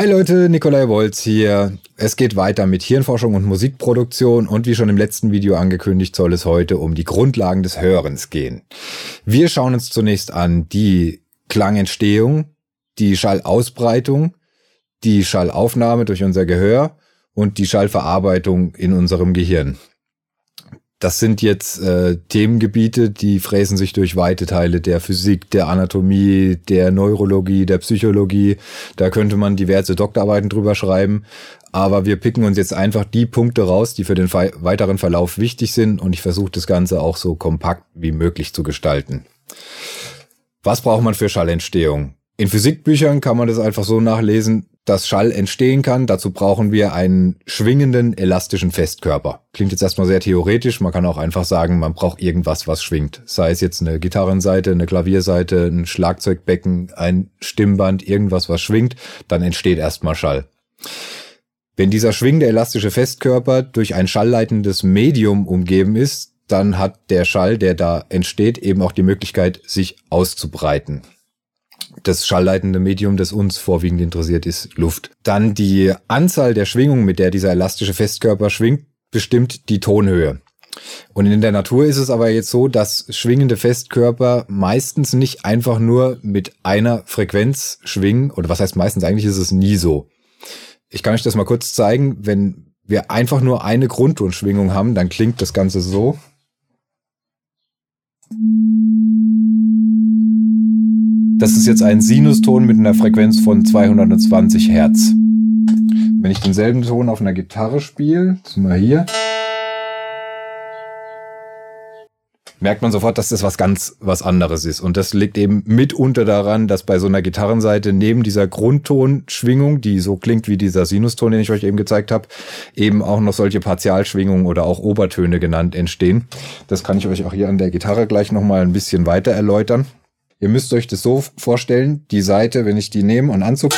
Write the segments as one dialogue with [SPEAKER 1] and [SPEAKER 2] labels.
[SPEAKER 1] Hi Leute, Nikolai Wolz hier. Es geht weiter mit Hirnforschung und Musikproduktion und wie schon im letzten Video angekündigt, soll es heute um die Grundlagen des Hörens gehen. Wir schauen uns zunächst an die Klangentstehung, die Schallausbreitung, die Schallaufnahme durch unser Gehör und die Schallverarbeitung in unserem Gehirn. Das sind jetzt äh, Themengebiete, die fräsen sich durch weite Teile der Physik, der Anatomie, der Neurologie, der Psychologie. Da könnte man diverse Doktorarbeiten drüber schreiben. Aber wir picken uns jetzt einfach die Punkte raus, die für den weiteren Verlauf wichtig sind. Und ich versuche das Ganze auch so kompakt wie möglich zu gestalten. Was braucht man für Schallentstehung? In Physikbüchern kann man das einfach so nachlesen, dass Schall entstehen kann. Dazu brauchen wir einen schwingenden, elastischen Festkörper. Klingt jetzt erstmal sehr theoretisch. Man kann auch einfach sagen, man braucht irgendwas, was schwingt. Sei es jetzt eine Gitarrenseite, eine Klavierseite, ein Schlagzeugbecken, ein Stimmband, irgendwas, was schwingt. Dann entsteht erstmal Schall. Wenn dieser schwingende, elastische Festkörper durch ein schallleitendes Medium umgeben ist, dann hat der Schall, der da entsteht, eben auch die Möglichkeit, sich auszubreiten das schallleitende Medium, das uns vorwiegend interessiert, ist Luft. Dann die Anzahl der Schwingungen, mit der dieser elastische Festkörper schwingt, bestimmt die Tonhöhe. Und in der Natur ist es aber jetzt so, dass schwingende Festkörper meistens nicht einfach nur mit einer Frequenz schwingen, oder was heißt meistens, eigentlich ist es nie so. Ich kann euch das mal kurz zeigen. Wenn wir einfach nur eine Grundtonschwingung haben, dann klingt das Ganze so. Das ist jetzt ein Sinuston mit einer Frequenz von 220 Hertz. Wenn ich denselben Ton auf einer Gitarre spiele, sind wir hier, merkt man sofort, dass das was ganz was anderes ist. Und das liegt eben mitunter daran, dass bei so einer Gitarrenseite neben dieser Grundtonschwingung, die so klingt wie dieser Sinuston, den ich euch eben gezeigt habe, eben auch noch solche Partialschwingungen oder auch Obertöne genannt entstehen. Das kann ich euch auch hier an der Gitarre gleich nochmal ein bisschen weiter erläutern. Ihr müsst euch das so vorstellen, die Seite, wenn ich die nehme und anzug,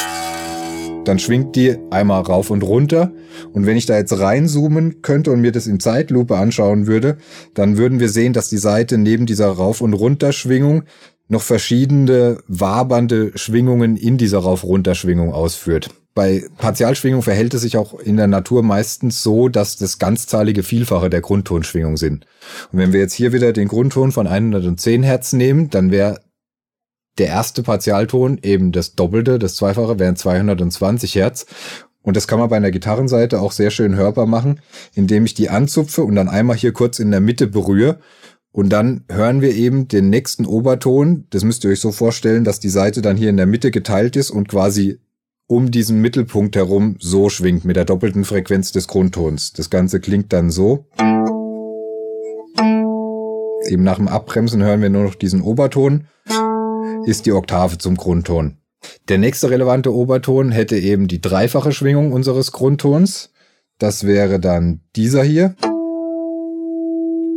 [SPEAKER 1] dann schwingt die einmal rauf und runter. Und wenn ich da jetzt reinzoomen könnte und mir das in Zeitlupe anschauen würde, dann würden wir sehen, dass die Seite neben dieser Rauf- und Runterschwingung noch verschiedene wabernde Schwingungen in dieser Rauf-Runter-Schwingung ausführt. Bei Partialschwingung verhält es sich auch in der Natur meistens so, dass das ganzzahlige Vielfache der Grundtonschwingung sind. Und wenn wir jetzt hier wieder den Grundton von 110 Hertz nehmen, dann wäre der erste Partialton eben das Doppelte, das Zweifache wären 220 Hertz. Und das kann man bei einer Gitarrenseite auch sehr schön hörbar machen, indem ich die anzupfe und dann einmal hier kurz in der Mitte berühre. Und dann hören wir eben den nächsten Oberton. Das müsst ihr euch so vorstellen, dass die Seite dann hier in der Mitte geteilt ist und quasi um diesen Mittelpunkt herum so schwingt mit der doppelten Frequenz des Grundtons. Das Ganze klingt dann so. Eben nach dem Abbremsen hören wir nur noch diesen Oberton ist die Oktave zum Grundton. Der nächste relevante Oberton hätte eben die dreifache Schwingung unseres Grundtons. Das wäre dann dieser hier.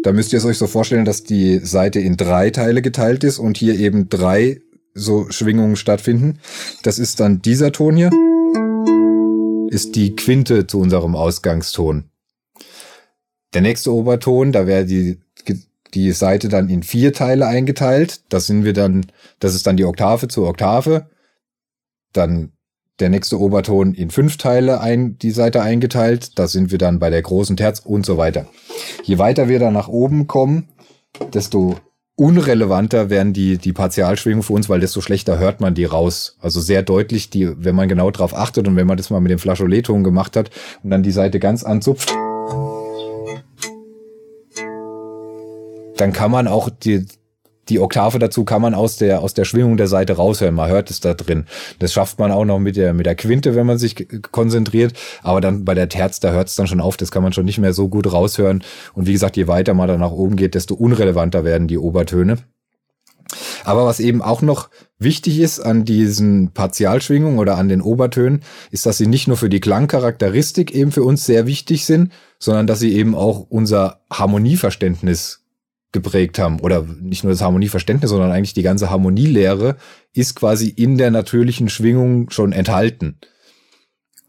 [SPEAKER 1] Da müsst ihr es euch so vorstellen, dass die Seite in drei Teile geteilt ist und hier eben drei so Schwingungen stattfinden. Das ist dann dieser Ton hier. Ist die Quinte zu unserem Ausgangston. Der nächste Oberton, da wäre die die Seite dann in vier Teile eingeteilt. Das sind wir dann, das ist dann die Oktave zur Oktave. Dann der nächste Oberton in fünf Teile ein, die Seite eingeteilt. Da sind wir dann bei der großen Terz und so weiter. Je weiter wir dann nach oben kommen, desto unrelevanter werden die, die Partialschwingungen für uns, weil desto schlechter hört man die raus. Also sehr deutlich, die, wenn man genau drauf achtet und wenn man das mal mit dem Flageoletton gemacht hat und dann die Seite ganz anzupft. Dann kann man auch die, die Oktave dazu kann man aus der, aus der Schwingung der Seite raushören. Man hört es da drin. Das schafft man auch noch mit der, mit der Quinte, wenn man sich konzentriert. Aber dann bei der Terz, da hört es dann schon auf. Das kann man schon nicht mehr so gut raushören. Und wie gesagt, je weiter man da nach oben geht, desto unrelevanter werden die Obertöne. Aber was eben auch noch wichtig ist an diesen Partialschwingungen oder an den Obertönen, ist, dass sie nicht nur für die Klangcharakteristik eben für uns sehr wichtig sind, sondern dass sie eben auch unser Harmonieverständnis geprägt haben. Oder nicht nur das Harmonieverständnis, sondern eigentlich die ganze Harmonielehre ist quasi in der natürlichen Schwingung schon enthalten.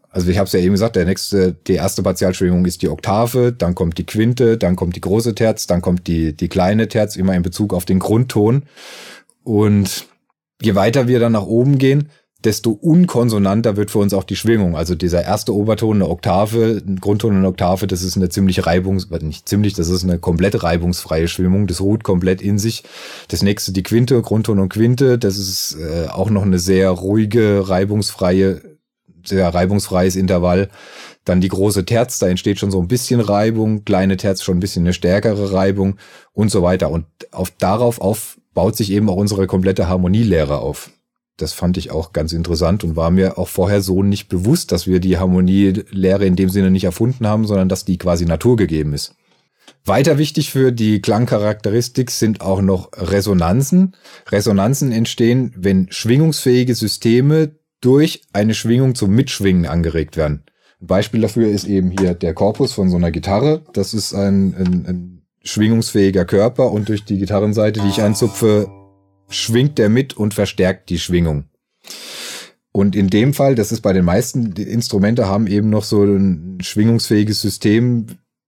[SPEAKER 1] Also ich habe es ja eben gesagt, der nächste, die erste Partialschwingung ist die Oktave, dann kommt die Quinte, dann kommt die große Terz, dann kommt die, die kleine Terz, immer in Bezug auf den Grundton. Und je weiter wir dann nach oben gehen, desto unkonsonanter wird für uns auch die Schwingung. Also dieser erste Oberton, eine Oktave, ein Grundton und eine Oktave, das ist eine ziemlich reibungs, nicht ziemlich, das ist eine komplett reibungsfreie Schwingung. Das ruht komplett in sich. Das nächste die Quinte, Grundton und Quinte, das ist äh, auch noch eine sehr ruhige, reibungsfreie, sehr reibungsfreies Intervall. Dann die große Terz, da entsteht schon so ein bisschen Reibung, kleine Terz schon ein bisschen eine stärkere Reibung und so weiter. Und auf, darauf auf baut sich eben auch unsere komplette Harmonielehre auf das fand ich auch ganz interessant und war mir auch vorher so nicht bewusst, dass wir die Harmonielehre in dem Sinne nicht erfunden haben, sondern dass die quasi naturgegeben ist. Weiter wichtig für die Klangcharakteristik sind auch noch Resonanzen. Resonanzen entstehen, wenn schwingungsfähige Systeme durch eine Schwingung zum Mitschwingen angeregt werden. Ein Beispiel dafür ist eben hier der Korpus von so einer Gitarre. Das ist ein, ein, ein schwingungsfähiger Körper und durch die Gitarrenseite, die ich einzupfe, schwingt der mit und verstärkt die Schwingung. Und in dem Fall, das ist bei den meisten Instrumente, haben eben noch so ein schwingungsfähiges System,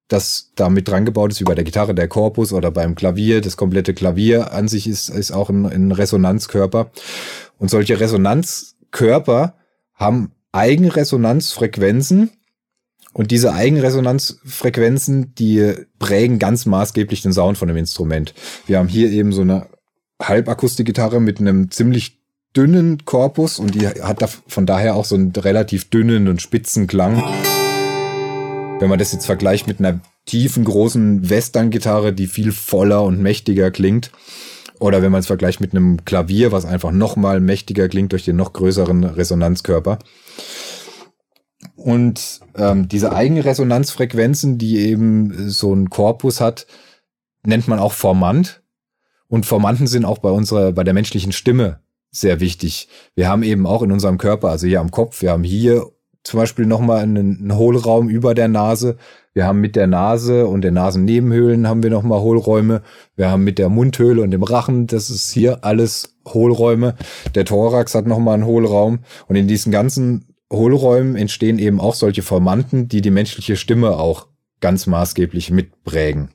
[SPEAKER 1] das da mit dran gebaut ist, wie bei der Gitarre der Korpus oder beim Klavier. Das komplette Klavier an sich ist, ist auch ein, ein Resonanzkörper. Und solche Resonanzkörper haben Eigenresonanzfrequenzen. Und diese Eigenresonanzfrequenzen, die prägen ganz maßgeblich den Sound von dem Instrument. Wir haben hier eben so eine Halbakustikgitarre mit einem ziemlich dünnen Korpus und die hat da von daher auch so einen relativ dünnen und spitzen Klang. Wenn man das jetzt vergleicht mit einer tiefen, großen Western-Gitarre, die viel voller und mächtiger klingt, oder wenn man es vergleicht mit einem Klavier, was einfach noch mal mächtiger klingt durch den noch größeren Resonanzkörper. Und ähm, diese Eigenresonanzfrequenzen, die eben so ein Korpus hat, nennt man auch Formant. Und Formanten sind auch bei unserer, bei der menschlichen Stimme sehr wichtig. Wir haben eben auch in unserem Körper, also hier am Kopf, wir haben hier zum Beispiel nochmal einen, einen Hohlraum über der Nase. Wir haben mit der Nase und den Nasennebenhöhlen haben wir nochmal Hohlräume. Wir haben mit der Mundhöhle und dem Rachen, das ist hier alles Hohlräume. Der Thorax hat nochmal einen Hohlraum. Und in diesen ganzen Hohlräumen entstehen eben auch solche Formanten, die die menschliche Stimme auch ganz maßgeblich mitprägen.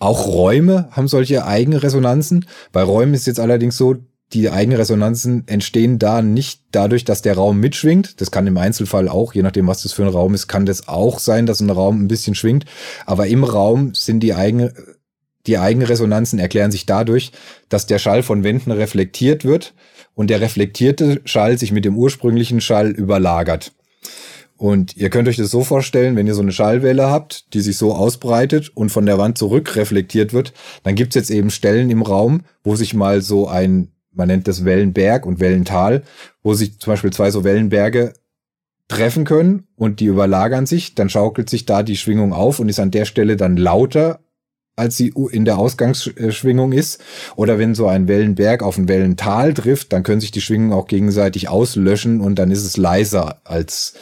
[SPEAKER 1] Auch Räume haben solche Eigenresonanzen. Bei Räumen ist jetzt allerdings so, die Eigenresonanzen entstehen da nicht dadurch, dass der Raum mitschwingt. Das kann im Einzelfall auch, je nachdem, was das für ein Raum ist, kann das auch sein, dass ein Raum ein bisschen schwingt. Aber im Raum sind die eigene, die Eigenresonanzen erklären sich dadurch, dass der Schall von Wänden reflektiert wird und der reflektierte Schall sich mit dem ursprünglichen Schall überlagert. Und ihr könnt euch das so vorstellen, wenn ihr so eine Schallwelle habt, die sich so ausbreitet und von der Wand zurück reflektiert wird, dann gibt's jetzt eben Stellen im Raum, wo sich mal so ein, man nennt das Wellenberg und Wellental, wo sich zum Beispiel zwei so Wellenberge treffen können und die überlagern sich, dann schaukelt sich da die Schwingung auf und ist an der Stelle dann lauter, als sie in der Ausgangsschwingung ist. Oder wenn so ein Wellenberg auf ein Wellental trifft, dann können sich die Schwingungen auch gegenseitig auslöschen und dann ist es leiser als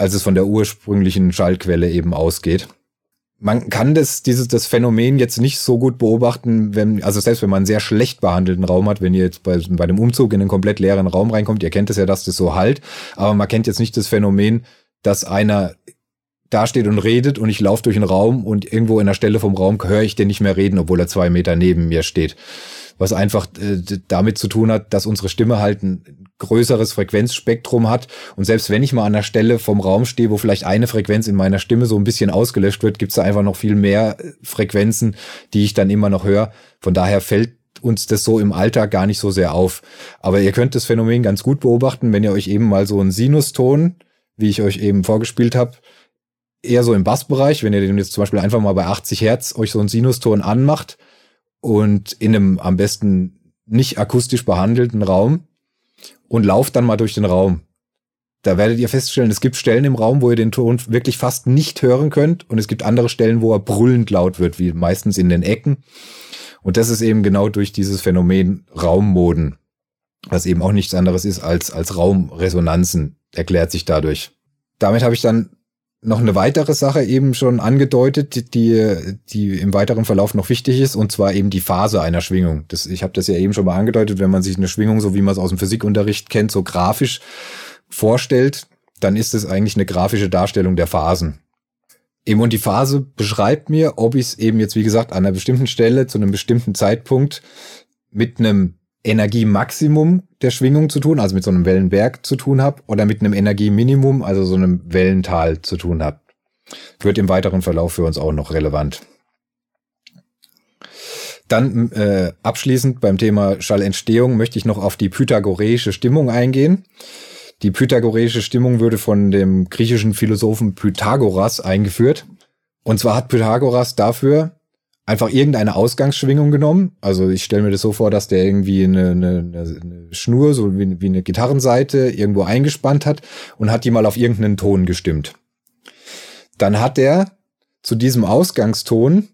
[SPEAKER 1] als es von der ursprünglichen Schallquelle eben ausgeht. Man kann das, dieses, das Phänomen jetzt nicht so gut beobachten, wenn, also selbst wenn man einen sehr schlecht behandelten Raum hat, wenn ihr jetzt bei, bei dem Umzug in einen komplett leeren Raum reinkommt, ihr kennt es ja, dass das so halt, aber man kennt jetzt nicht das Phänomen, dass einer dasteht und redet und ich laufe durch den Raum und irgendwo in der Stelle vom Raum höre ich den nicht mehr reden, obwohl er zwei Meter neben mir steht was einfach äh, damit zu tun hat, dass unsere Stimme halt ein größeres Frequenzspektrum hat. Und selbst wenn ich mal an der Stelle vom Raum stehe, wo vielleicht eine Frequenz in meiner Stimme so ein bisschen ausgelöscht wird, gibt es da einfach noch viel mehr äh, Frequenzen, die ich dann immer noch höre. Von daher fällt uns das so im Alltag gar nicht so sehr auf. Aber ihr könnt das Phänomen ganz gut beobachten, wenn ihr euch eben mal so einen Sinuston, wie ich euch eben vorgespielt habe, eher so im Bassbereich, wenn ihr den jetzt zum Beispiel einfach mal bei 80 Hertz euch so einen Sinuston anmacht, und in einem am besten nicht akustisch behandelten Raum und lauft dann mal durch den Raum. Da werdet ihr feststellen, es gibt Stellen im Raum, wo ihr den Ton wirklich fast nicht hören könnt und es gibt andere Stellen, wo er brüllend laut wird, wie meistens in den Ecken. Und das ist eben genau durch dieses Phänomen Raummoden, was eben auch nichts anderes ist als, als Raumresonanzen, erklärt sich dadurch. Damit habe ich dann noch eine weitere Sache eben schon angedeutet, die, die im weiteren Verlauf noch wichtig ist, und zwar eben die Phase einer Schwingung. Das, ich habe das ja eben schon mal angedeutet, wenn man sich eine Schwingung, so wie man es aus dem Physikunterricht kennt, so grafisch vorstellt, dann ist es eigentlich eine grafische Darstellung der Phasen. Eben und die Phase beschreibt mir, ob ich es eben jetzt, wie gesagt, an einer bestimmten Stelle zu einem bestimmten Zeitpunkt mit einem Energiemaximum der Schwingung zu tun, also mit so einem Wellenberg zu tun habe, oder mit einem Energieminimum, also so einem Wellental zu tun habe. Wird im weiteren Verlauf für uns auch noch relevant. Dann äh, abschließend beim Thema Schallentstehung möchte ich noch auf die pythagoreische Stimmung eingehen. Die pythagoreische Stimmung würde von dem griechischen Philosophen Pythagoras eingeführt. Und zwar hat Pythagoras dafür einfach irgendeine Ausgangsschwingung genommen. Also ich stelle mir das so vor, dass der irgendwie eine, eine, eine Schnur, so wie, wie eine Gitarrenseite, irgendwo eingespannt hat und hat die mal auf irgendeinen Ton gestimmt. Dann hat er zu diesem Ausgangston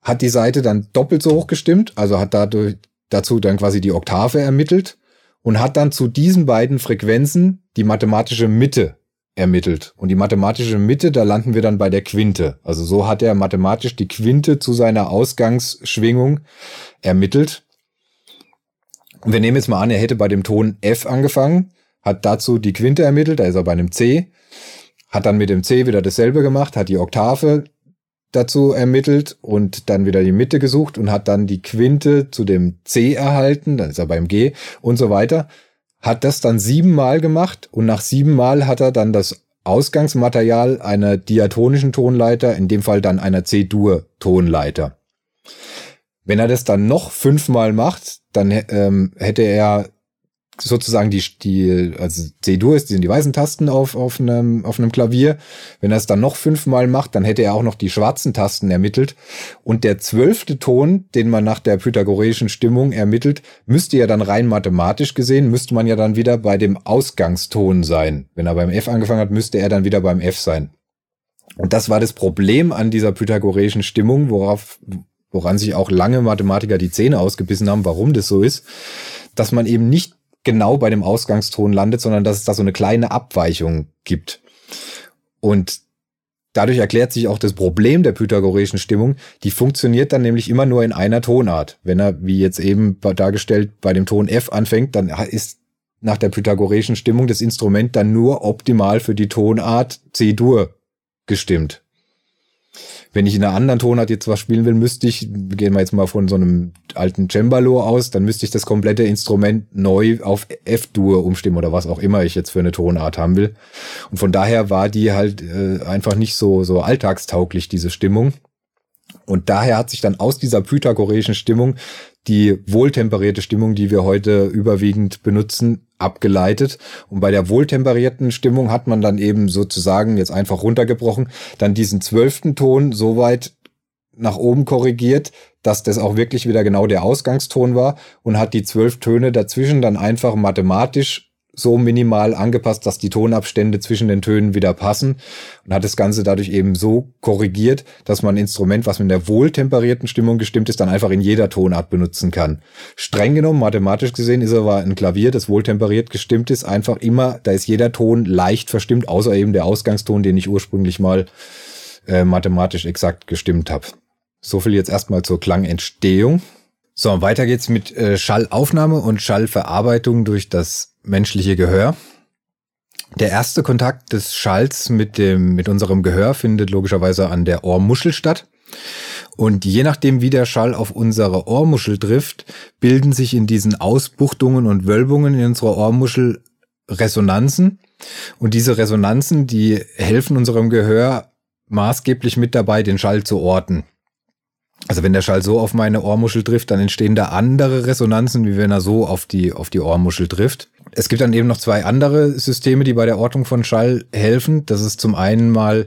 [SPEAKER 1] hat die Seite dann doppelt so hoch gestimmt, also hat dadurch dazu dann quasi die Oktave ermittelt und hat dann zu diesen beiden Frequenzen die mathematische Mitte ermittelt. Und die mathematische Mitte, da landen wir dann bei der Quinte. Also so hat er mathematisch die Quinte zu seiner Ausgangsschwingung ermittelt. Und wir nehmen jetzt mal an, er hätte bei dem Ton F angefangen, hat dazu die Quinte ermittelt, da ist er bei einem C, hat dann mit dem C wieder dasselbe gemacht, hat die Oktave dazu ermittelt und dann wieder die Mitte gesucht und hat dann die Quinte zu dem C erhalten, dann ist er beim G und so weiter. Hat das dann siebenmal gemacht und nach siebenmal hat er dann das Ausgangsmaterial einer diatonischen Tonleiter, in dem Fall dann einer C-Dur-Tonleiter. Wenn er das dann noch fünfmal macht, dann ähm, hätte er sozusagen die, die also C-Dur ist, die sind die weißen Tasten auf, auf, einem, auf einem Klavier. Wenn er es dann noch fünfmal macht, dann hätte er auch noch die schwarzen Tasten ermittelt. Und der zwölfte Ton, den man nach der pythagoreischen Stimmung ermittelt, müsste ja dann rein mathematisch gesehen, müsste man ja dann wieder bei dem Ausgangston sein. Wenn er beim F angefangen hat, müsste er dann wieder beim F sein. Und das war das Problem an dieser pythagoreischen Stimmung, worauf, woran sich auch lange Mathematiker die Zähne ausgebissen haben, warum das so ist, dass man eben nicht genau bei dem Ausgangston landet, sondern dass es da so eine kleine Abweichung gibt. Und dadurch erklärt sich auch das Problem der pythagoreischen Stimmung. Die funktioniert dann nämlich immer nur in einer Tonart. Wenn er, wie jetzt eben dargestellt, bei dem Ton F anfängt, dann ist nach der pythagoreischen Stimmung das Instrument dann nur optimal für die Tonart C-Dur gestimmt. Wenn ich in einer anderen Tonart jetzt was spielen will, müsste ich, gehen wir jetzt mal von so einem alten Cembalo aus, dann müsste ich das komplette Instrument neu auf F-Dur umstimmen oder was auch immer ich jetzt für eine Tonart haben will. Und von daher war die halt äh, einfach nicht so, so alltagstauglich, diese Stimmung. Und daher hat sich dann aus dieser pythagoreischen Stimmung die wohltemperierte Stimmung, die wir heute überwiegend benutzen, abgeleitet. Und bei der wohltemperierten Stimmung hat man dann eben sozusagen jetzt einfach runtergebrochen, dann diesen zwölften Ton so weit nach oben korrigiert, dass das auch wirklich wieder genau der Ausgangston war und hat die zwölf Töne dazwischen dann einfach mathematisch so minimal angepasst, dass die Tonabstände zwischen den Tönen wieder passen und hat das Ganze dadurch eben so korrigiert, dass man ein Instrument, was mit der wohltemperierten Stimmung gestimmt ist, dann einfach in jeder Tonart benutzen kann. Streng genommen, mathematisch gesehen, ist aber ein Klavier, das wohltemperiert gestimmt ist, einfach immer, da ist jeder Ton leicht verstimmt, außer eben der Ausgangston, den ich ursprünglich mal äh, mathematisch exakt gestimmt habe. So viel jetzt erstmal zur Klangentstehung. So, weiter geht's mit äh, Schallaufnahme und Schallverarbeitung durch das menschliche Gehör. Der erste Kontakt des Schalls mit dem, mit unserem Gehör findet logischerweise an der Ohrmuschel statt. Und je nachdem, wie der Schall auf unsere Ohrmuschel trifft, bilden sich in diesen Ausbuchtungen und Wölbungen in unserer Ohrmuschel Resonanzen. Und diese Resonanzen, die helfen unserem Gehör maßgeblich mit dabei, den Schall zu orten. Also wenn der Schall so auf meine Ohrmuschel trifft, dann entstehen da andere Resonanzen, wie wenn er so auf die, auf die Ohrmuschel trifft. Es gibt dann eben noch zwei andere Systeme, die bei der Ortung von Schall helfen. Das ist zum einen mal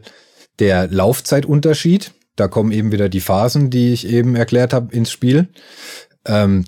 [SPEAKER 1] der Laufzeitunterschied. Da kommen eben wieder die Phasen, die ich eben erklärt habe, ins Spiel. Ähm,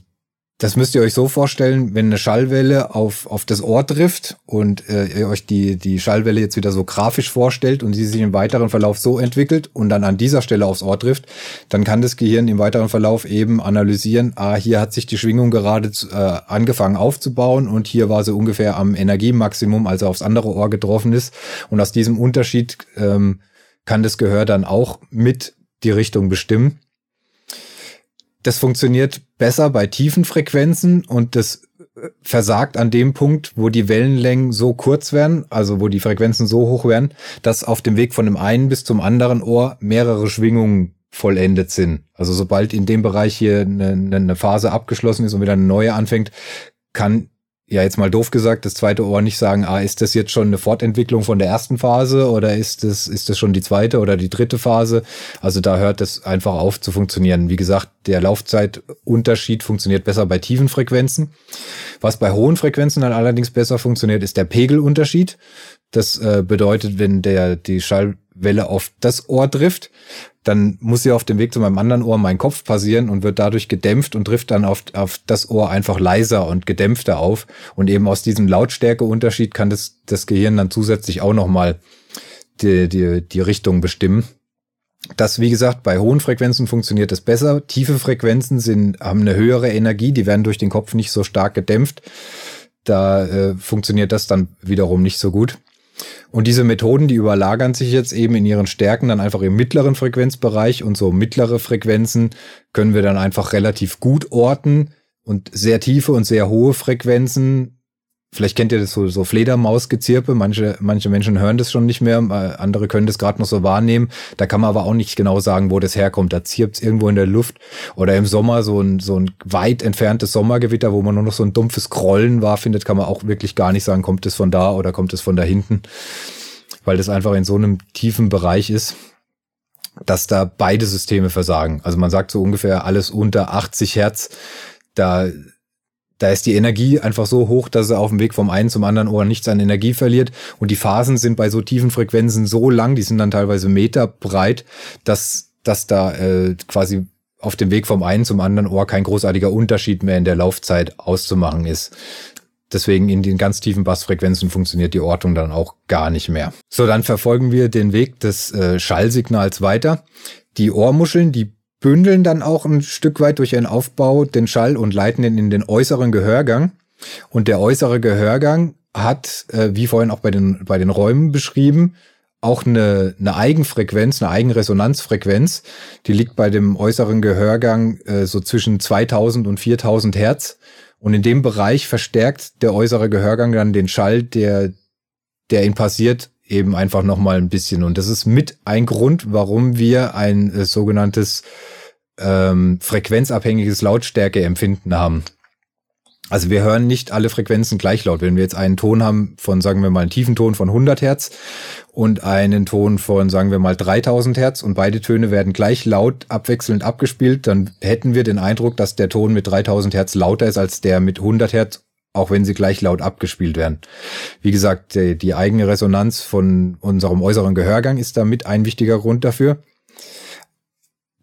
[SPEAKER 1] das müsst ihr euch so vorstellen, wenn eine Schallwelle auf, auf das Ohr trifft und äh, ihr euch die, die Schallwelle jetzt wieder so grafisch vorstellt und sie sich im weiteren Verlauf so entwickelt und dann an dieser Stelle aufs Ohr trifft, dann kann das Gehirn im weiteren Verlauf eben analysieren, ah, hier hat sich die Schwingung gerade äh, angefangen aufzubauen und hier war sie ungefähr am Energiemaximum, als er aufs andere Ohr getroffen ist. Und aus diesem Unterschied ähm, kann das Gehör dann auch mit die Richtung bestimmen. Das funktioniert besser bei tiefen Frequenzen und das äh, versagt an dem Punkt, wo die Wellenlängen so kurz werden, also wo die Frequenzen so hoch werden, dass auf dem Weg von dem einen bis zum anderen Ohr mehrere Schwingungen vollendet sind. Also sobald in dem Bereich hier eine, eine Phase abgeschlossen ist und wieder eine neue anfängt, kann ja jetzt mal doof gesagt, das zweite Ohr nicht sagen, ah, ist das jetzt schon eine Fortentwicklung von der ersten Phase oder ist das, ist das schon die zweite oder die dritte Phase? Also da hört es einfach auf zu funktionieren. Wie gesagt, der Laufzeitunterschied funktioniert besser bei tiefen Frequenzen. Was bei hohen Frequenzen dann allerdings besser funktioniert, ist der Pegelunterschied. Das äh, bedeutet, wenn der, die Schallwelle auf das Ohr trifft, dann muss sie auf dem Weg zu meinem anderen Ohr meinen Kopf passieren und wird dadurch gedämpft und trifft dann auf, auf das Ohr einfach leiser und gedämpfter auf. Und eben aus diesem Lautstärkeunterschied kann das, das Gehirn dann zusätzlich auch nochmal die, die, die Richtung bestimmen. Das, wie gesagt, bei hohen Frequenzen funktioniert es besser. Tiefe Frequenzen sind, haben eine höhere Energie, die werden durch den Kopf nicht so stark gedämpft. Da äh, funktioniert das dann wiederum nicht so gut. Und diese Methoden, die überlagern sich jetzt eben in ihren Stärken dann einfach im mittleren Frequenzbereich. Und so mittlere Frequenzen können wir dann einfach relativ gut orten. Und sehr tiefe und sehr hohe Frequenzen Vielleicht kennt ihr das so, so Fledermausgezirpe. Manche, manche Menschen hören das schon nicht mehr, andere können das gerade noch so wahrnehmen. Da kann man aber auch nicht genau sagen, wo das herkommt. Da zirpt es irgendwo in der Luft. Oder im Sommer so ein, so ein weit entferntes Sommergewitter, wo man nur noch so ein dumpfes Grollen war, findet, kann man auch wirklich gar nicht sagen, kommt es von da oder kommt es von da hinten. Weil das einfach in so einem tiefen Bereich ist dass da beide Systeme versagen. Also man sagt so ungefähr alles unter 80 Hertz, da da ist die Energie einfach so hoch, dass er auf dem Weg vom einen zum anderen Ohr nichts an Energie verliert. Und die Phasen sind bei so tiefen Frequenzen so lang, die sind dann teilweise Meter breit, dass, dass da äh, quasi auf dem Weg vom einen zum anderen Ohr kein großartiger Unterschied mehr in der Laufzeit auszumachen ist. Deswegen in den ganz tiefen Bassfrequenzen funktioniert die Ortung dann auch gar nicht mehr. So, dann verfolgen wir den Weg des äh, Schallsignals weiter. Die Ohrmuscheln, die bündeln dann auch ein Stück weit durch ihren Aufbau den Schall und leiten ihn in den äußeren Gehörgang. Und der äußere Gehörgang hat, äh, wie vorhin auch bei den, bei den Räumen beschrieben, auch eine, eine Eigenfrequenz, eine Eigenresonanzfrequenz. Die liegt bei dem äußeren Gehörgang äh, so zwischen 2000 und 4000 Hertz. Und in dem Bereich verstärkt der äußere Gehörgang dann den Schall, der, der ihn passiert, eben einfach nochmal ein bisschen. Und das ist mit ein Grund, warum wir ein äh, sogenanntes ähm, frequenzabhängiges Lautstärkeempfinden haben. Also wir hören nicht alle Frequenzen gleich laut. Wenn wir jetzt einen Ton haben von, sagen wir mal, einen tiefen Ton von 100 Hertz und einen Ton von, sagen wir mal, 3000 Hertz und beide Töne werden gleich laut abwechselnd abgespielt, dann hätten wir den Eindruck, dass der Ton mit 3000 Hertz lauter ist als der mit 100 Hertz auch wenn sie gleich laut abgespielt werden. Wie gesagt, die, die eigene Resonanz von unserem äußeren Gehörgang ist damit ein wichtiger Grund dafür.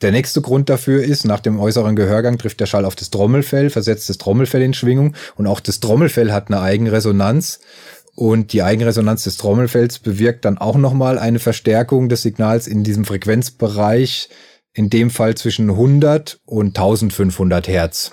[SPEAKER 1] Der nächste Grund dafür ist, nach dem äußeren Gehörgang trifft der Schall auf das Trommelfell, versetzt das Trommelfell in Schwingung und auch das Trommelfell hat eine Eigenresonanz und die Eigenresonanz des Trommelfells bewirkt dann auch nochmal eine Verstärkung des Signals in diesem Frequenzbereich, in dem Fall zwischen 100 und 1500 Hertz.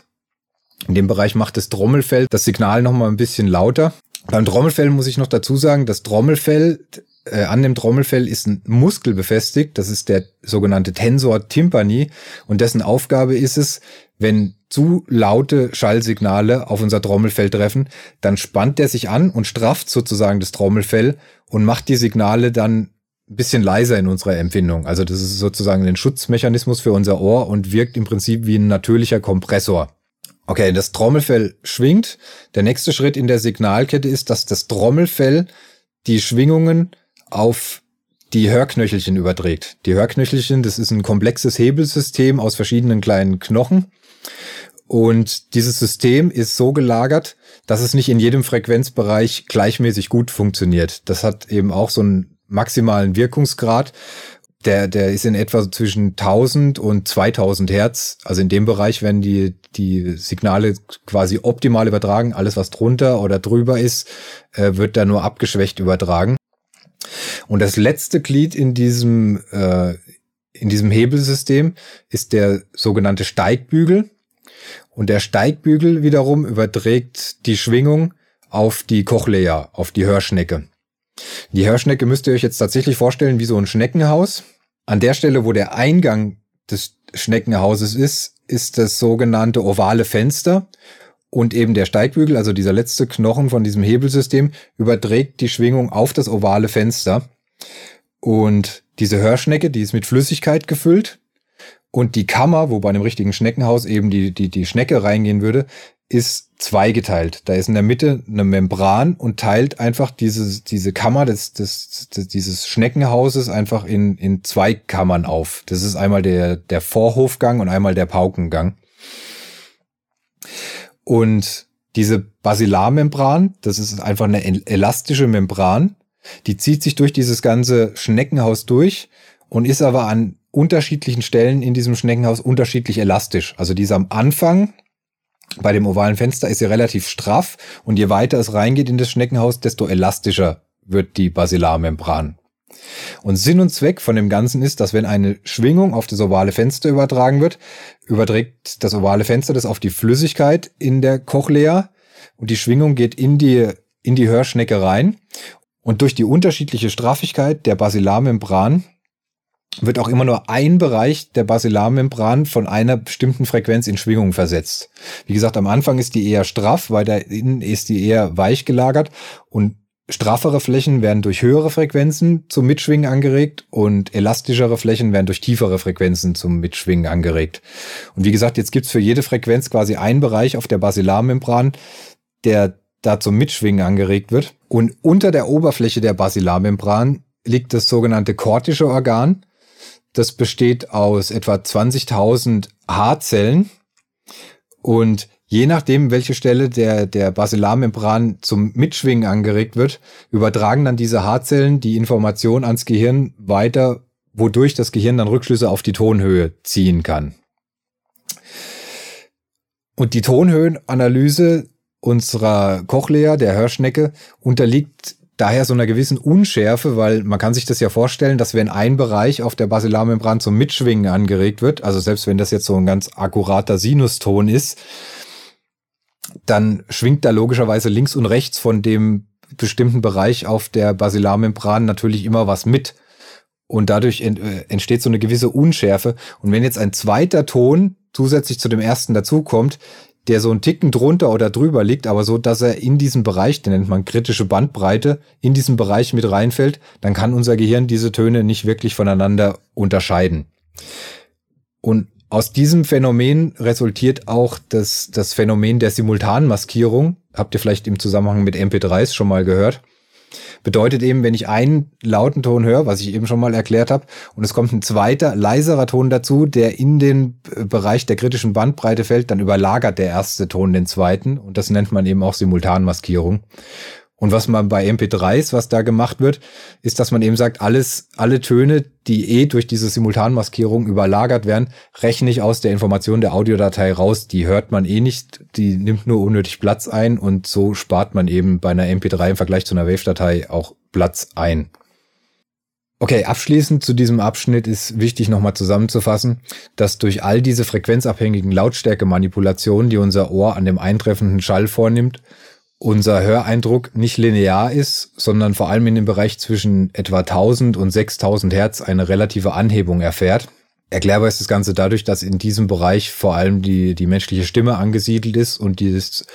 [SPEAKER 1] In dem Bereich macht das Trommelfell das Signal nochmal ein bisschen lauter. Beim Trommelfell muss ich noch dazu sagen, das Trommelfell, äh, an dem Trommelfell ist ein Muskel befestigt. Das ist der sogenannte Tensor Tympani. Und dessen Aufgabe ist es, wenn zu laute Schallsignale auf unser Trommelfell treffen, dann spannt der sich an und strafft sozusagen das Trommelfell und macht die Signale dann ein bisschen leiser in unserer Empfindung. Also das ist sozusagen ein Schutzmechanismus für unser Ohr und wirkt im Prinzip wie ein natürlicher Kompressor. Okay, das Trommelfell schwingt. Der nächste Schritt in der Signalkette ist, dass das Trommelfell die Schwingungen auf die Hörknöchelchen überträgt. Die Hörknöchelchen, das ist ein komplexes Hebelsystem aus verschiedenen kleinen Knochen. Und dieses System ist so gelagert, dass es nicht in jedem Frequenzbereich gleichmäßig gut funktioniert. Das hat eben auch so einen maximalen Wirkungsgrad der, der ist in etwa zwischen 1000 und 2000 Hertz. Also in dem Bereich werden die, die Signale quasi optimal übertragen. Alles, was drunter oder drüber ist, äh, wird da nur abgeschwächt übertragen. Und das letzte Glied in diesem, äh, in diesem Hebelsystem ist der sogenannte Steigbügel. Und der Steigbügel wiederum überträgt die Schwingung auf die Cochlea, auf die Hörschnecke. Die Hörschnecke müsst ihr euch jetzt tatsächlich vorstellen wie so ein Schneckenhaus. An der Stelle, wo der Eingang des Schneckenhauses ist, ist das sogenannte ovale Fenster. Und eben der Steigbügel, also dieser letzte Knochen von diesem Hebelsystem, überträgt die Schwingung auf das ovale Fenster. Und diese Hörschnecke, die ist mit Flüssigkeit gefüllt. Und die Kammer, wo bei einem richtigen Schneckenhaus eben die, die, die Schnecke reingehen würde, ist zweigeteilt. Da ist in der Mitte eine Membran und teilt einfach diese, diese Kammer des, des, des, dieses Schneckenhauses einfach in, in zwei Kammern auf. Das ist einmal der, der Vorhofgang und einmal der Paukengang. Und diese Basilarmembran, das ist einfach eine elastische Membran, die zieht sich durch dieses ganze Schneckenhaus durch und ist aber an unterschiedlichen Stellen in diesem Schneckenhaus unterschiedlich elastisch. Also die ist am Anfang bei dem ovalen Fenster ist sie relativ straff und je weiter es reingeht in das Schneckenhaus, desto elastischer wird die Basilarmembran. Und Sinn und Zweck von dem Ganzen ist, dass wenn eine Schwingung auf das ovale Fenster übertragen wird, überträgt das ovale Fenster das auf die Flüssigkeit in der Cochlea und die Schwingung geht in die, in die Hörschnecke rein. Und durch die unterschiedliche Straffigkeit der Basilarmembran wird auch immer nur ein Bereich der Basilarmembran von einer bestimmten Frequenz in Schwingung versetzt. Wie gesagt, am Anfang ist die eher straff, weil da innen ist die eher weich gelagert und straffere Flächen werden durch höhere Frequenzen zum Mitschwingen angeregt und elastischere Flächen werden durch tiefere Frequenzen zum Mitschwingen angeregt. Und wie gesagt, jetzt gibt's für jede Frequenz quasi einen Bereich auf der Basilarmembran, der da zum Mitschwingen angeregt wird. Und unter der Oberfläche der Basilarmembran liegt das sogenannte kortische Organ. Das besteht aus etwa 20.000 Haarzellen und je nachdem, welche Stelle der, der Basilarmembran zum Mitschwingen angeregt wird, übertragen dann diese Haarzellen die Information ans Gehirn weiter, wodurch das Gehirn dann Rückschlüsse auf die Tonhöhe ziehen kann. Und die Tonhöhenanalyse unserer Cochlea, der Hörschnecke, unterliegt daher so einer gewissen Unschärfe, weil man kann sich das ja vorstellen, dass wenn ein Bereich auf der Basilarmembran zum Mitschwingen angeregt wird, also selbst wenn das jetzt so ein ganz akkurater Sinuston ist, dann schwingt da logischerweise links und rechts von dem bestimmten Bereich auf der Basilarmembran natürlich immer was mit. Und dadurch äh, entsteht so eine gewisse Unschärfe. Und wenn jetzt ein zweiter Ton zusätzlich zu dem ersten dazukommt, der so einen Ticken drunter oder drüber liegt, aber so, dass er in diesem Bereich, den nennt man kritische Bandbreite, in diesem Bereich mit reinfällt, dann kann unser Gehirn diese Töne nicht wirklich voneinander unterscheiden. Und aus diesem Phänomen resultiert auch das, das Phänomen der Simultanmaskierung. Habt ihr vielleicht im Zusammenhang mit MP3s schon mal gehört? Bedeutet eben, wenn ich einen lauten Ton höre, was ich eben schon mal erklärt habe, und es kommt ein zweiter, leiserer Ton dazu, der in den Bereich der kritischen Bandbreite fällt, dann überlagert der erste Ton den zweiten. Und das nennt man eben auch Simultanmaskierung. Und was man bei MP3s, was da gemacht wird, ist, dass man eben sagt, alles, alle Töne, die eh durch diese Simultanmaskierung überlagert werden, rechne ich aus der Information der Audiodatei raus. Die hört man eh nicht, die nimmt nur unnötig Platz ein und so spart man eben bei einer MP3 im Vergleich zu einer Wave-Datei auch Platz ein. Okay, abschließend zu diesem Abschnitt ist wichtig nochmal zusammenzufassen, dass durch all diese frequenzabhängigen Lautstärke-Manipulationen, die unser Ohr an dem eintreffenden Schall vornimmt, unser Höreindruck nicht linear ist, sondern vor allem in dem Bereich zwischen etwa 1000 und 6000 Hertz eine relative Anhebung erfährt. Erklärbar ist das Ganze dadurch, dass in diesem Bereich vor allem die, die menschliche Stimme angesiedelt ist und die ist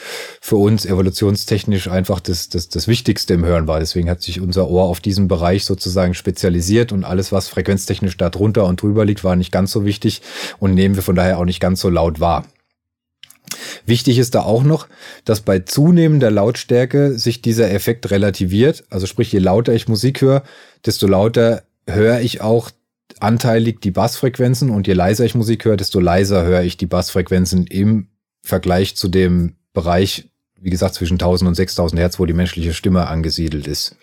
[SPEAKER 1] für uns evolutionstechnisch einfach das, das, das Wichtigste im Hören war. Deswegen hat sich unser Ohr auf diesen Bereich sozusagen spezialisiert und alles, was frequenztechnisch da drunter und drüber liegt, war nicht ganz so wichtig und nehmen wir von daher auch nicht ganz so laut wahr. Wichtig ist da auch noch, dass bei zunehmender Lautstärke sich dieser Effekt relativiert. Also sprich, je lauter ich Musik höre, desto lauter höre ich auch anteilig die Bassfrequenzen und je leiser ich Musik höre, desto leiser höre ich die Bassfrequenzen im Vergleich zu dem Bereich, wie gesagt, zwischen 1000 und 6000 Hertz, wo die menschliche Stimme angesiedelt ist.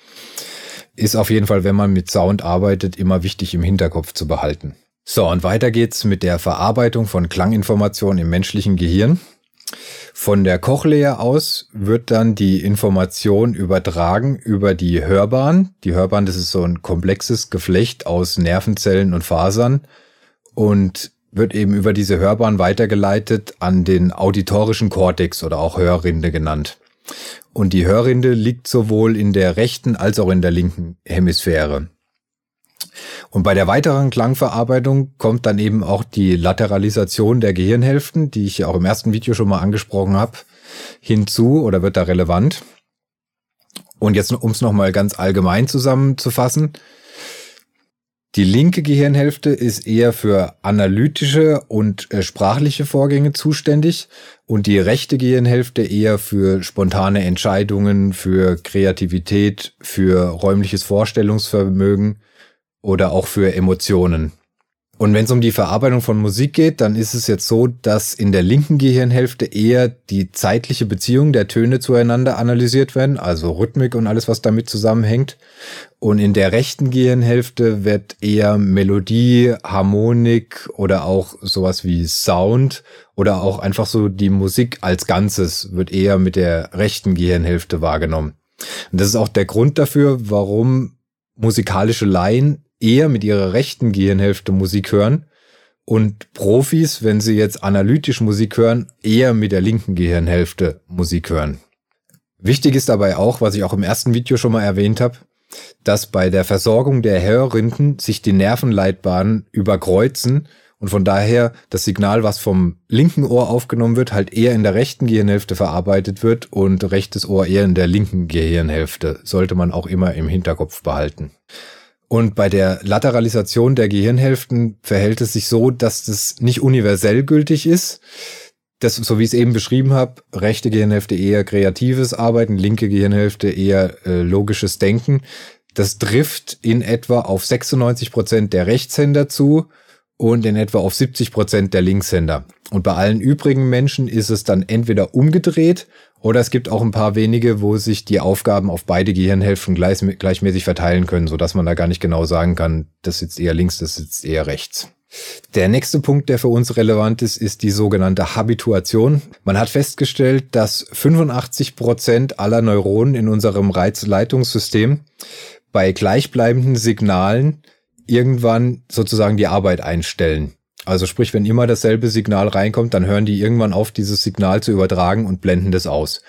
[SPEAKER 1] Ist auf jeden Fall, wenn man mit Sound arbeitet, immer wichtig im Hinterkopf zu behalten. So, und weiter geht's mit der Verarbeitung von Klanginformationen im menschlichen Gehirn. Von der Cochlea aus wird dann die Information übertragen über die Hörbahn. Die Hörbahn, das ist so ein komplexes Geflecht aus Nervenzellen und Fasern und wird eben über diese Hörbahn weitergeleitet an den auditorischen Kortex oder auch Hörrinde genannt. Und die Hörrinde liegt sowohl in der rechten als auch in der linken Hemisphäre. Und bei der weiteren Klangverarbeitung kommt dann eben auch die Lateralisation der Gehirnhälften, die ich ja auch im ersten Video schon mal angesprochen habe, hinzu oder wird da relevant. Und jetzt, um es nochmal ganz allgemein zusammenzufassen, Die linke Gehirnhälfte ist eher für analytische und äh, sprachliche Vorgänge zuständig und die rechte Gehirnhälfte eher für spontane Entscheidungen, für Kreativität, für räumliches Vorstellungsvermögen oder auch für Emotionen. Und wenn es um die Verarbeitung von Musik geht, dann ist es jetzt so, dass in der linken Gehirnhälfte eher die zeitliche Beziehung der Töne zueinander analysiert werden, also Rhythmik und alles, was damit zusammenhängt. Und in der rechten Gehirnhälfte wird eher Melodie, Harmonik oder auch sowas wie Sound oder auch einfach so die Musik als Ganzes wird eher mit der rechten Gehirnhälfte wahrgenommen. Und das ist auch der Grund dafür, warum musikalische Laien eher mit ihrer rechten Gehirnhälfte Musik hören und Profis, wenn sie jetzt analytisch Musik hören, eher mit der linken Gehirnhälfte Musik hören. Wichtig ist dabei auch, was ich auch im ersten Video schon mal erwähnt habe, dass bei der Versorgung der Hörrinden sich die Nervenleitbahnen überkreuzen und von daher das Signal, was vom linken Ohr aufgenommen wird, halt eher in der rechten Gehirnhälfte verarbeitet wird und rechtes Ohr eher in der linken Gehirnhälfte. Sollte man auch immer im Hinterkopf behalten. Und bei der Lateralisation der Gehirnhälften verhält es sich so, dass das nicht universell gültig ist. Das, so wie ich es eben beschrieben habe, rechte Gehirnhälfte eher kreatives Arbeiten, linke Gehirnhälfte eher äh, logisches Denken. Das trifft in etwa auf 96 Prozent der Rechtshänder zu und in etwa auf 70 Prozent der Linkshänder. Und bei allen übrigen Menschen ist es dann entweder umgedreht oder es gibt auch ein paar wenige, wo sich die Aufgaben auf beide Gehirnhälften gleich, gleichmäßig verteilen können, so dass man da gar nicht genau sagen kann, das sitzt eher links, das sitzt eher rechts. Der nächste Punkt, der für uns relevant ist, ist die sogenannte Habituation. Man hat festgestellt, dass 85 Prozent aller Neuronen in unserem Reizleitungssystem bei gleichbleibenden Signalen irgendwann sozusagen die Arbeit einstellen. Also sprich, wenn immer dasselbe Signal reinkommt, dann hören die irgendwann auf, dieses Signal zu übertragen und blenden das aus.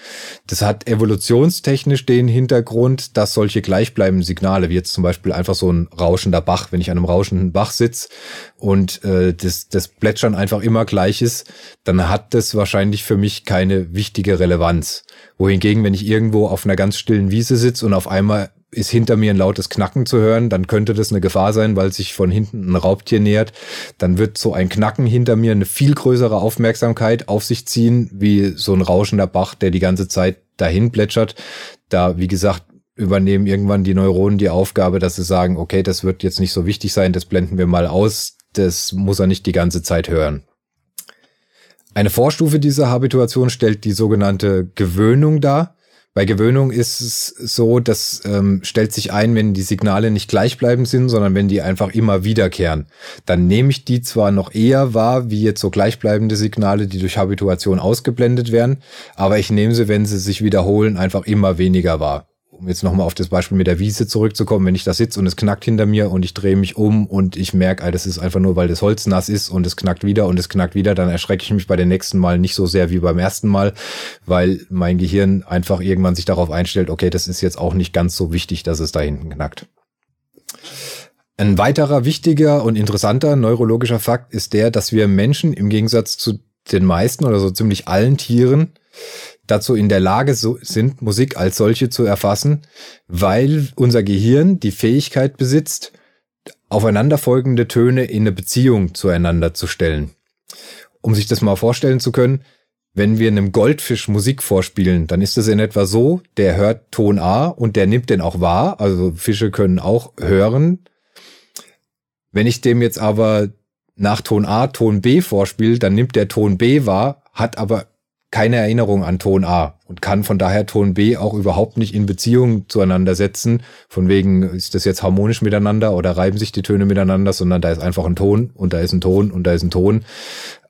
[SPEAKER 1] Das hat evolutionstechnisch den Hintergrund, dass solche gleichbleibenden Signale, wie jetzt zum Beispiel einfach so ein rauschender Bach, wenn ich an einem rauschenden Bach sitze und äh, das, das Plätschern einfach immer gleich ist, dann hat das wahrscheinlich für mich keine wichtige Relevanz. Wohingegen, wenn ich irgendwo auf einer ganz stillen Wiese sitze und auf einmal ist hinter mir ein lautes Knacken zu hören, dann könnte das eine Gefahr sein, weil sich von hinten ein Raubtier nähert. Dann wird so ein Knacken hinter mir eine viel größere Aufmerksamkeit auf sich ziehen, wie so ein rauschender Bach, der die ganze Zeit dahin plätschert. Da, wie gesagt, übernehmen irgendwann die Neuronen die Aufgabe, dass sie sagen, okay, das wird jetzt nicht so wichtig sein, das blenden wir mal aus, das muss er nicht die ganze Zeit hören. Eine Vorstufe dieser Habituation stellt die sogenannte Gewöhnung dar. Bei Gewöhnung ist es so, das ähm, stellt sich ein, wenn die Signale nicht gleichbleibend sind, sondern wenn die einfach immer wiederkehren. Dann nehme ich die zwar noch eher wahr, wie jetzt so gleichbleibende Signale, die durch Habituation ausgeblendet werden, aber ich nehme sie, wenn sie sich wiederholen, einfach immer weniger wahr um jetzt nochmal auf das Beispiel mit der Wiese zurückzukommen, wenn ich da sitze und es knackt hinter mir und ich drehe mich um und ich merke, ah, das ist einfach nur, weil das Holz nass ist und es knackt wieder und es knackt wieder, dann erschrecke ich mich bei den nächsten Mal nicht so sehr wie beim ersten Mal, weil mein Gehirn einfach irgendwann sich darauf einstellt, okay, das ist jetzt auch nicht ganz so wichtig, dass es da hinten knackt. Ein weiterer wichtiger und interessanter neurologischer Fakt ist der, dass wir Menschen im Gegensatz zu den meisten oder so ziemlich allen Tieren dazu in der Lage so, sind, Musik als solche zu erfassen, weil unser Gehirn die Fähigkeit besitzt, aufeinanderfolgende Töne in eine Beziehung zueinander zu stellen. Um sich das mal vorstellen zu können, wenn wir einem Goldfisch Musik vorspielen, dann ist es in etwa so, der hört Ton A und der nimmt den auch wahr, also Fische können auch hören. Wenn ich dem jetzt aber nach Ton A Ton B vorspiele, dann nimmt der Ton B wahr, hat aber keine Erinnerung an Ton A und kann von daher Ton B auch überhaupt nicht in Beziehung zueinander setzen. Von wegen, ist das jetzt harmonisch miteinander oder reiben sich die Töne miteinander, sondern da ist einfach ein Ton und da ist ein Ton und da ist ein Ton.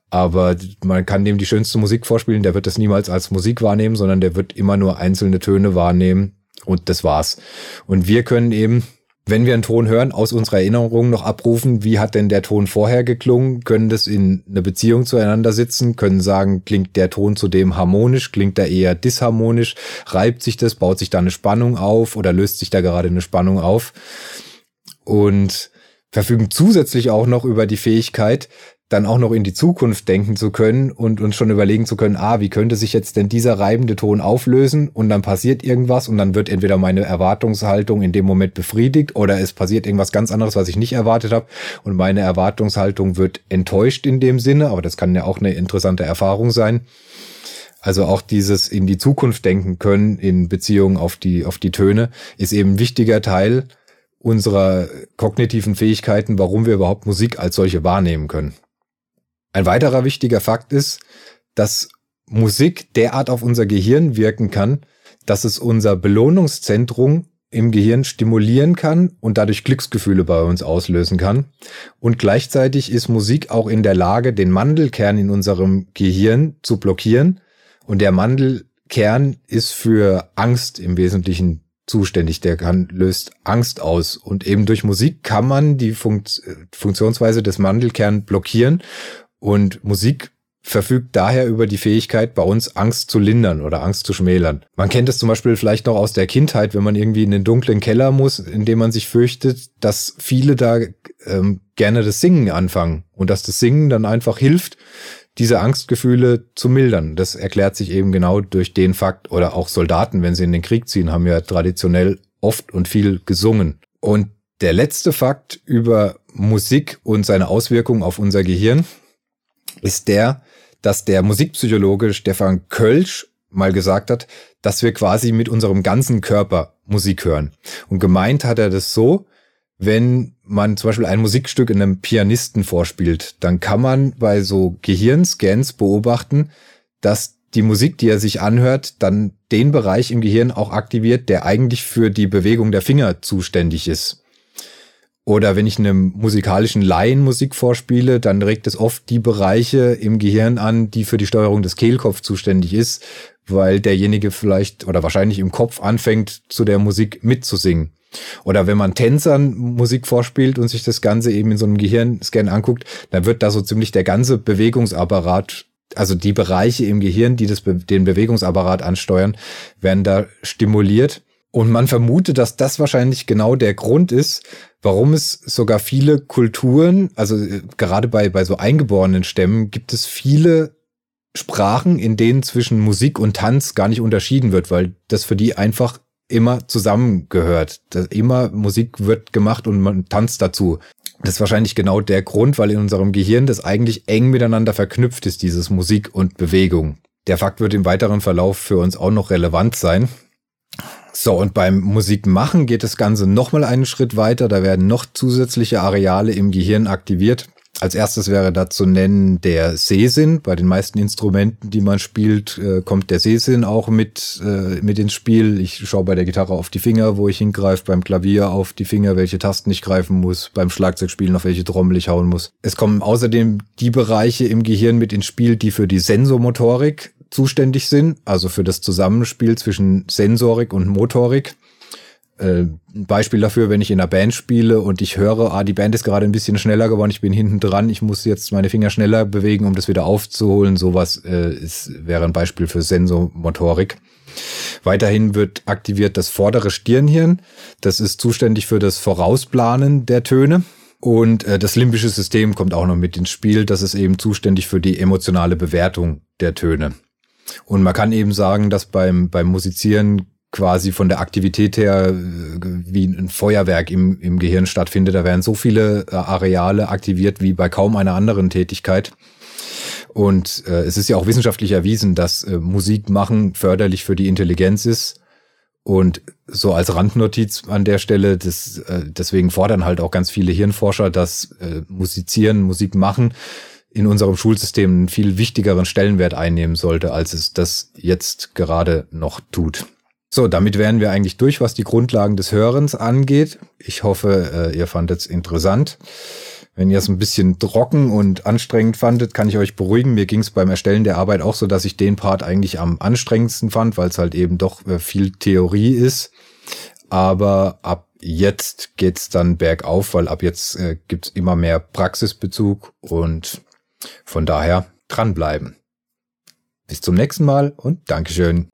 [SPEAKER 1] Aber man kann dem die schönste Musik vorspielen, der wird das niemals als Musik wahrnehmen, sondern der wird immer nur einzelne Töne wahrnehmen und das war's. Und wir können eben wenn wir einen Ton hören, aus unserer Erinnerung noch abrufen, wie hat denn der Ton vorher geklungen, können das in eine Beziehung zueinander sitzen, können sagen, klingt der Ton zudem harmonisch, klingt er eher disharmonisch, reibt sich das, baut sich da eine Spannung auf? Oder löst sich da gerade eine Spannung auf? Und verfügen zusätzlich auch noch über die Fähigkeit, dann auch noch in die Zukunft denken zu können und uns schon überlegen zu können, ah, wie könnte sich jetzt denn dieser reibende Ton auflösen und dann passiert irgendwas und dann wird entweder meine Erwartungshaltung in dem Moment befriedigt oder es passiert irgendwas ganz anderes, was ich nicht erwartet habe und meine Erwartungshaltung wird enttäuscht in dem Sinne, aber das kann ja auch eine interessante Erfahrung sein. Also auch dieses in die Zukunft denken können in Beziehung auf die, auf die Töne ist eben ein wichtiger Teil unserer kognitiven Fähigkeiten, warum wir überhaupt Musik als solche wahrnehmen können. Ein weiterer wichtiger Fakt ist, dass Musik derart auf unser Gehirn wirken kann, dass es unser Belohnungszentrum im Gehirn stimulieren kann und dadurch Glücksgefühle bei uns auslösen kann. Und gleichzeitig ist Musik auch in der Lage, den Mandelkern in unserem Gehirn zu blockieren. Und der Mandelkern ist für Angst im Wesentlichen zuständig. Der kann, löst Angst aus. Und eben durch Musik kann man die Funkt Funktionsweise des Mandelkern blockieren und Musik verfügt daher über die Fähigkeit, bei uns Angst zu lindern oder Angst zu schmälern. Man kennt es zum Beispiel vielleicht noch aus der Kindheit, wenn man irgendwie in den dunklen Keller muss, in dem man sich fürchtet, dass viele da ähm, gerne das Singen anfangen und dass das Singen dann einfach hilft, diese Angstgefühle zu mildern. Das erklärt sich eben genau durch den Fakt, oder auch Soldaten, wenn sie in den Krieg ziehen, haben ja traditionell oft und viel gesungen. Und der letzte Fakt über Musik und seine Auswirkungen auf unser Gehirn ist der, dass der Musikpsychologe Stefan Kölsch mal gesagt hat, dass wir quasi mit unserem ganzen Körper Musik hören. Und gemeint hat er das so, wenn man zum Beispiel ein Musikstück in einem Pianisten vorspielt, dann kann man bei so Gehirnscans beobachten, dass die Musik, die er sich anhört, dann den Bereich im Gehirn auch aktiviert, der eigentlich für die Bewegung der Finger zuständig ist. Oder wenn ich einem musikalischen Laien Musik vorspiele, dann regt es oft die Bereiche im Gehirn an, die für die Steuerung des Kehlkopfs zuständig ist, weil derjenige vielleicht oder wahrscheinlich im Kopf anfängt, zu der Musik mitzusingen. Oder wenn man Tänzern Musik vorspielt und sich das Ganze eben in so einem Gehirnscan anguckt, dann wird da so ziemlich der ganze Bewegungsapparat, also die Bereiche im Gehirn, die das, den Bewegungsapparat ansteuern, werden da stimuliert. Und man vermutet, dass das wahrscheinlich genau der Grund ist, warum es sogar viele Kulturen, also äh, gerade bei, bei so eingeborenen Stämmen, gibt es viele Sprachen, in denen zwischen Musik und Tanz gar nicht unterschieden wird, weil das für die einfach immer zusammengehört. Immer Musik wird gemacht und man tanzt dazu. Das ist wahrscheinlich genau der Grund, weil in unserem Gehirn das eigentlich eng miteinander verknüpft ist, dieses Musik und Bewegung. Der Fakt wird im weiteren Verlauf für uns auch noch relevant sein. So, und beim Musikmachen geht das Ganze nochmal einen Schritt weiter. Da werden noch zusätzliche Areale im Gehirn aktiviert. Als erstes wäre da zu nennen der Sehsinn. Bei den meisten Instrumenten, die man spielt, äh, kommt der Sehsinn auch mit, äh, mit ins Spiel. Ich schaue bei der Gitarre auf die Finger, wo ich hingreife, beim Klavier auf die Finger, welche Tasten ich greifen muss, beim Schlagzeugspielen auf welche Trommel ich hauen muss. Es kommen außerdem die Bereiche im Gehirn mit ins Spiel, die für die Sensomotorik zuständig sind, also für das Zusammenspiel zwischen Sensorik und Motorik. Äh, ein Beispiel dafür, wenn ich in einer Band spiele und ich höre, ah, die Band ist gerade ein bisschen schneller geworden, ich bin hinten dran, ich muss jetzt meine Finger schneller bewegen, um das wieder aufzuholen. Sowas äh, ist, wäre ein Beispiel für Sensomotorik. Weiterhin wird aktiviert das vordere Stirnhirn. Das ist zuständig für das Vorausplanen der Töne. Und äh, das limbische System kommt auch noch mit ins Spiel. Das ist eben zuständig für die emotionale Bewertung der Töne. Und man kann eben sagen, dass beim, beim Musizieren quasi von der Aktivität her äh, wie ein Feuerwerk im, im Gehirn stattfindet. Da werden so viele äh, Areale aktiviert wie bei kaum einer anderen Tätigkeit. Und äh, es ist ja auch wissenschaftlich erwiesen, dass äh, Musik machen förderlich für die Intelligenz ist. Und so als Randnotiz an der Stelle, das, äh, deswegen fordern halt auch ganz viele Hirnforscher, dass äh, Musizieren, Musik machen in unserem Schulsystem einen viel wichtigeren Stellenwert einnehmen sollte, als es das jetzt gerade noch tut. So, damit wären wir eigentlich durch, was die Grundlagen des Hörens angeht. Ich hoffe, äh, ihr fandet es interessant. Wenn ihr es ein bisschen trocken und anstrengend fandet, kann ich euch beruhigen. Mir ging es beim Erstellen der Arbeit auch so, dass ich den Part eigentlich am anstrengendsten fand, weil es halt eben doch äh, viel Theorie ist. Aber ab jetzt geht's dann bergauf, weil ab jetzt äh, gibt's immer mehr Praxisbezug und von daher dranbleiben. Bis zum nächsten Mal und Dankeschön.